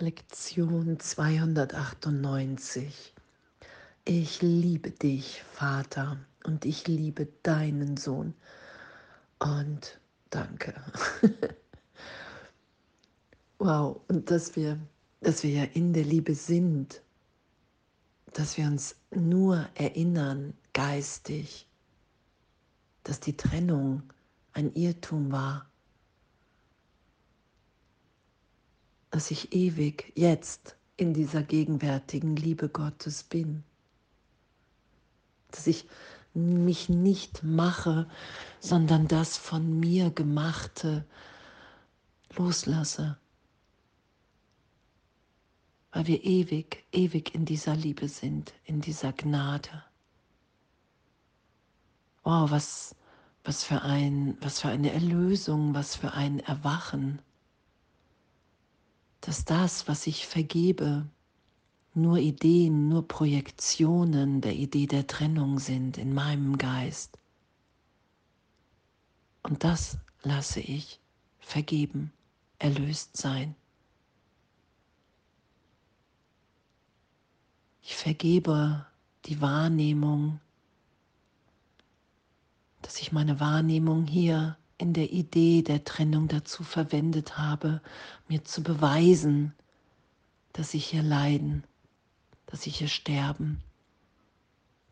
Lektion 298. Ich liebe dich, Vater, und ich liebe deinen Sohn. Und danke. wow, und dass wir, dass wir ja in der Liebe sind, dass wir uns nur erinnern, geistig, dass die Trennung ein Irrtum war, dass ich ewig jetzt in dieser gegenwärtigen Liebe Gottes bin dass ich mich nicht mache, sondern das von mir gemachte loslasse. Weil wir ewig, ewig in dieser Liebe sind, in dieser Gnade. Wow, was, was, für ein, was für eine Erlösung, was für ein Erwachen, dass das, was ich vergebe, nur Ideen, nur Projektionen der Idee der Trennung sind in meinem Geist. Und das lasse ich vergeben, erlöst sein. Ich vergebe die Wahrnehmung, dass ich meine Wahrnehmung hier in der Idee der Trennung dazu verwendet habe, mir zu beweisen, dass ich hier leiden dass ich hier sterben,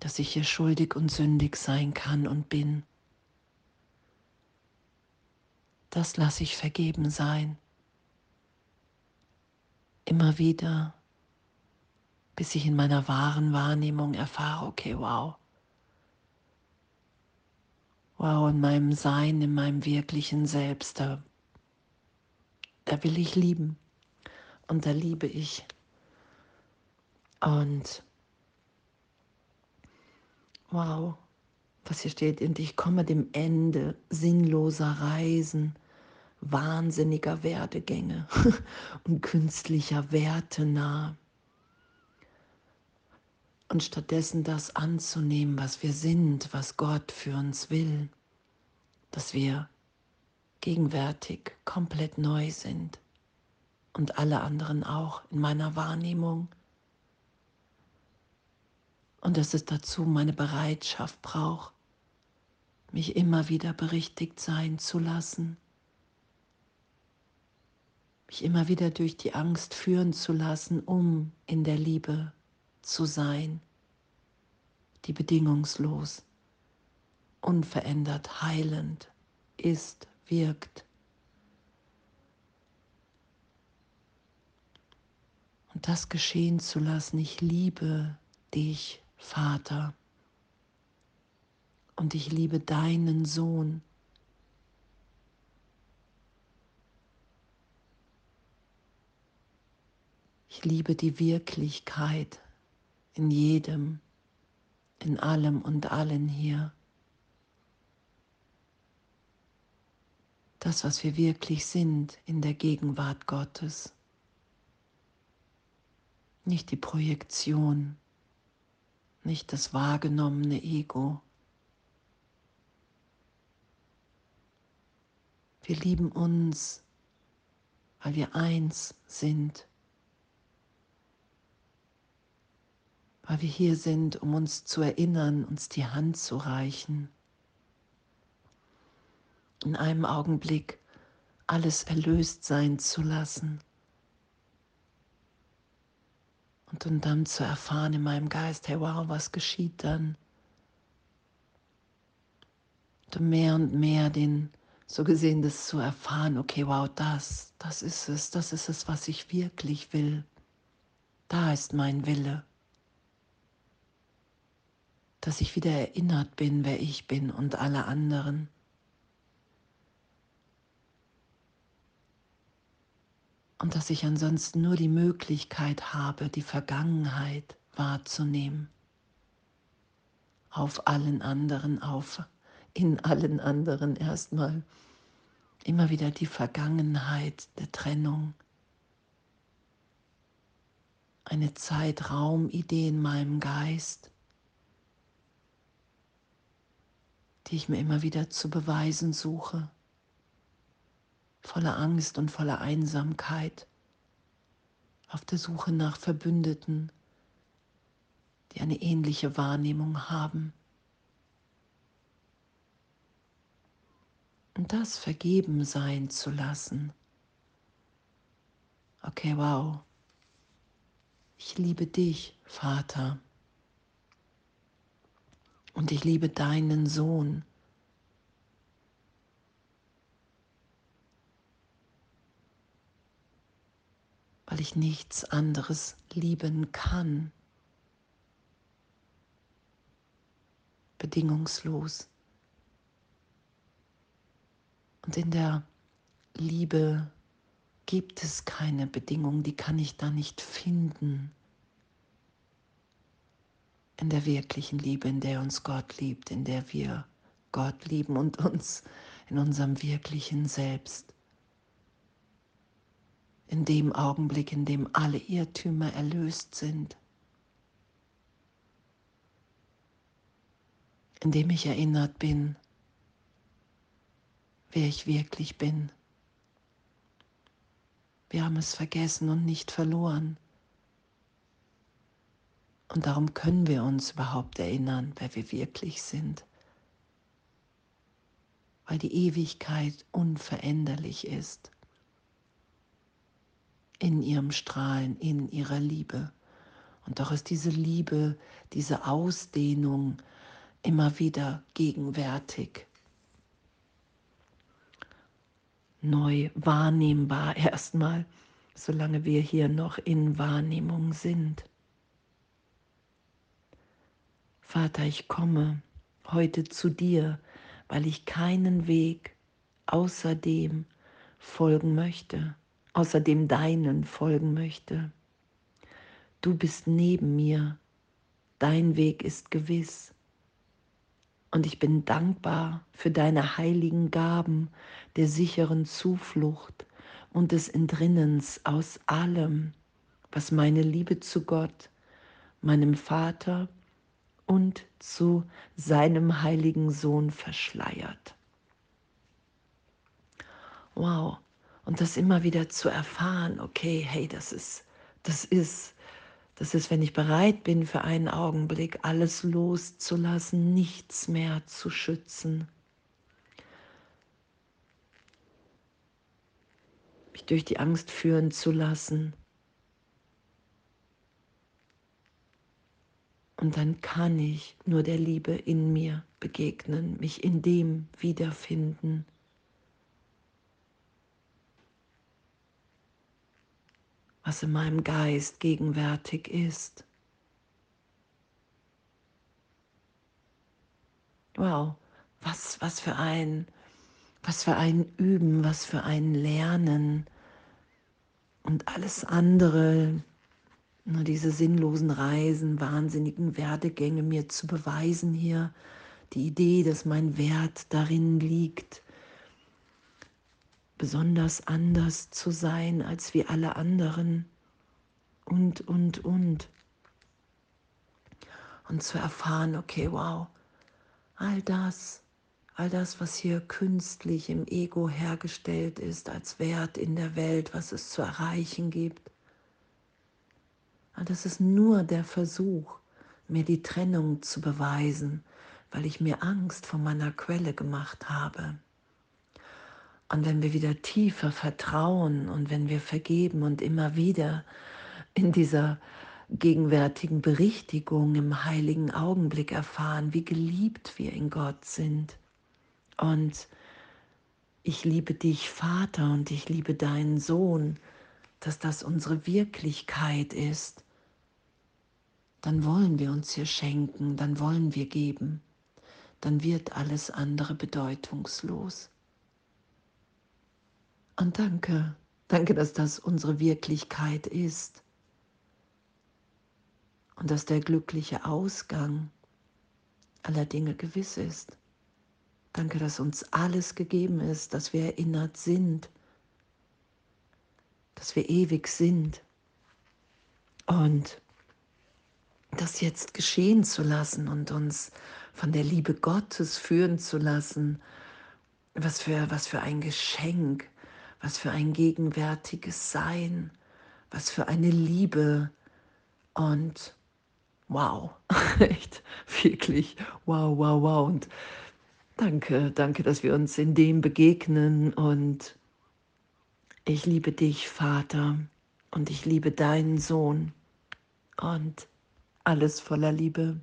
dass ich hier schuldig und sündig sein kann und bin. Das lasse ich vergeben sein. Immer wieder, bis ich in meiner wahren Wahrnehmung erfahre, okay, wow. Wow, in meinem Sein, in meinem wirklichen Selbst, da, da will ich lieben und da liebe ich. Und wow, was hier steht, und ich komme dem Ende sinnloser Reisen, wahnsinniger Werdegänge und künstlicher Werte nah. Und stattdessen das anzunehmen, was wir sind, was Gott für uns will, dass wir gegenwärtig komplett neu sind und alle anderen auch in meiner Wahrnehmung. Und dass es dazu meine Bereitschaft braucht, mich immer wieder berichtigt sein zu lassen, mich immer wieder durch die Angst führen zu lassen, um in der Liebe zu sein, die bedingungslos, unverändert, heilend ist, wirkt. Und das geschehen zu lassen, ich liebe dich Vater, und ich liebe deinen Sohn. Ich liebe die Wirklichkeit in jedem, in allem und allen hier. Das, was wir wirklich sind in der Gegenwart Gottes. Nicht die Projektion nicht das wahrgenommene Ego. Wir lieben uns, weil wir eins sind, weil wir hier sind, um uns zu erinnern, uns die Hand zu reichen. In einem Augenblick alles erlöst sein zu lassen und dann zu erfahren in meinem Geist, hey wow, was geschieht dann? Und mehr und mehr den, so gesehen, das zu erfahren, okay, wow, das, das ist es, das ist es, was ich wirklich will. Da ist mein Wille. Dass ich wieder erinnert bin, wer ich bin und alle anderen. und dass ich ansonsten nur die Möglichkeit habe, die Vergangenheit wahrzunehmen. Auf allen anderen, auf in allen anderen erstmal. Immer wieder die Vergangenheit der Trennung. Eine Zeitraumidee in meinem Geist, die ich mir immer wieder zu beweisen suche voller Angst und voller Einsamkeit. auf der Suche nach Verbündeten, die eine ähnliche Wahrnehmung haben. Und das vergeben sein zu lassen. Okay, wow. Ich liebe dich, Vater. Und ich liebe deinen Sohn. Weil ich nichts anderes lieben kann. Bedingungslos. Und in der Liebe gibt es keine Bedingung, die kann ich da nicht finden. In der wirklichen Liebe, in der uns Gott liebt, in der wir Gott lieben und uns in unserem wirklichen Selbst. In dem Augenblick, in dem alle Irrtümer erlöst sind. In dem ich erinnert bin, wer ich wirklich bin. Wir haben es vergessen und nicht verloren. Und darum können wir uns überhaupt erinnern, wer wir wirklich sind. Weil die Ewigkeit unveränderlich ist. In ihrem Strahlen, in ihrer Liebe. Und doch ist diese Liebe, diese Ausdehnung immer wieder gegenwärtig. neu wahrnehmbar erstmal, solange wir hier noch in Wahrnehmung sind. Vater, ich komme heute zu dir, weil ich keinen Weg außer dem folgen möchte, außer dem deinen folgen möchte. Du bist neben mir, dein Weg ist gewiss. Und ich bin dankbar für deine heiligen Gaben der sicheren Zuflucht und des Entrinnens aus allem, was meine Liebe zu Gott, meinem Vater und zu seinem heiligen Sohn verschleiert. Wow, und das immer wieder zu erfahren, okay, hey, das ist, das ist das ist, wenn ich bereit bin, für einen Augenblick alles loszulassen, nichts mehr zu schützen. Mich durch die Angst führen zu lassen. Und dann kann ich nur der Liebe in mir begegnen, mich in dem wiederfinden. was in meinem Geist gegenwärtig ist. Wow, was, was für ein, was für ein Üben, was für ein Lernen und alles andere, diese sinnlosen Reisen, wahnsinnigen Werdegänge mir zu beweisen hier, die Idee, dass mein Wert darin liegt, besonders anders zu sein als wie alle anderen. Und, und, und. Und zu erfahren, okay, wow, all das, all das, was hier künstlich im Ego hergestellt ist, als Wert in der Welt, was es zu erreichen gibt, das ist nur der Versuch, mir die Trennung zu beweisen, weil ich mir Angst vor meiner Quelle gemacht habe. Und wenn wir wieder tiefer vertrauen und wenn wir vergeben und immer wieder in dieser gegenwärtigen Berichtigung im heiligen Augenblick erfahren, wie geliebt wir in Gott sind. Und ich liebe dich, Vater, und ich liebe deinen Sohn, dass das unsere Wirklichkeit ist, dann wollen wir uns hier schenken, dann wollen wir geben, dann wird alles andere bedeutungslos. Und danke, danke, dass das unsere Wirklichkeit ist. Und dass der glückliche Ausgang aller Dinge gewiss ist. Danke, dass uns alles gegeben ist, dass wir erinnert sind, dass wir ewig sind. Und das jetzt geschehen zu lassen und uns von der Liebe Gottes führen zu lassen, was für, was für ein Geschenk, was für ein gegenwärtiges Sein, Was für eine Liebe. Und wow, echt, wirklich, wow, wow, wow. Und danke, danke, dass wir uns in dem begegnen. Und ich liebe dich, Vater, und ich liebe deinen Sohn. Und alles voller Liebe.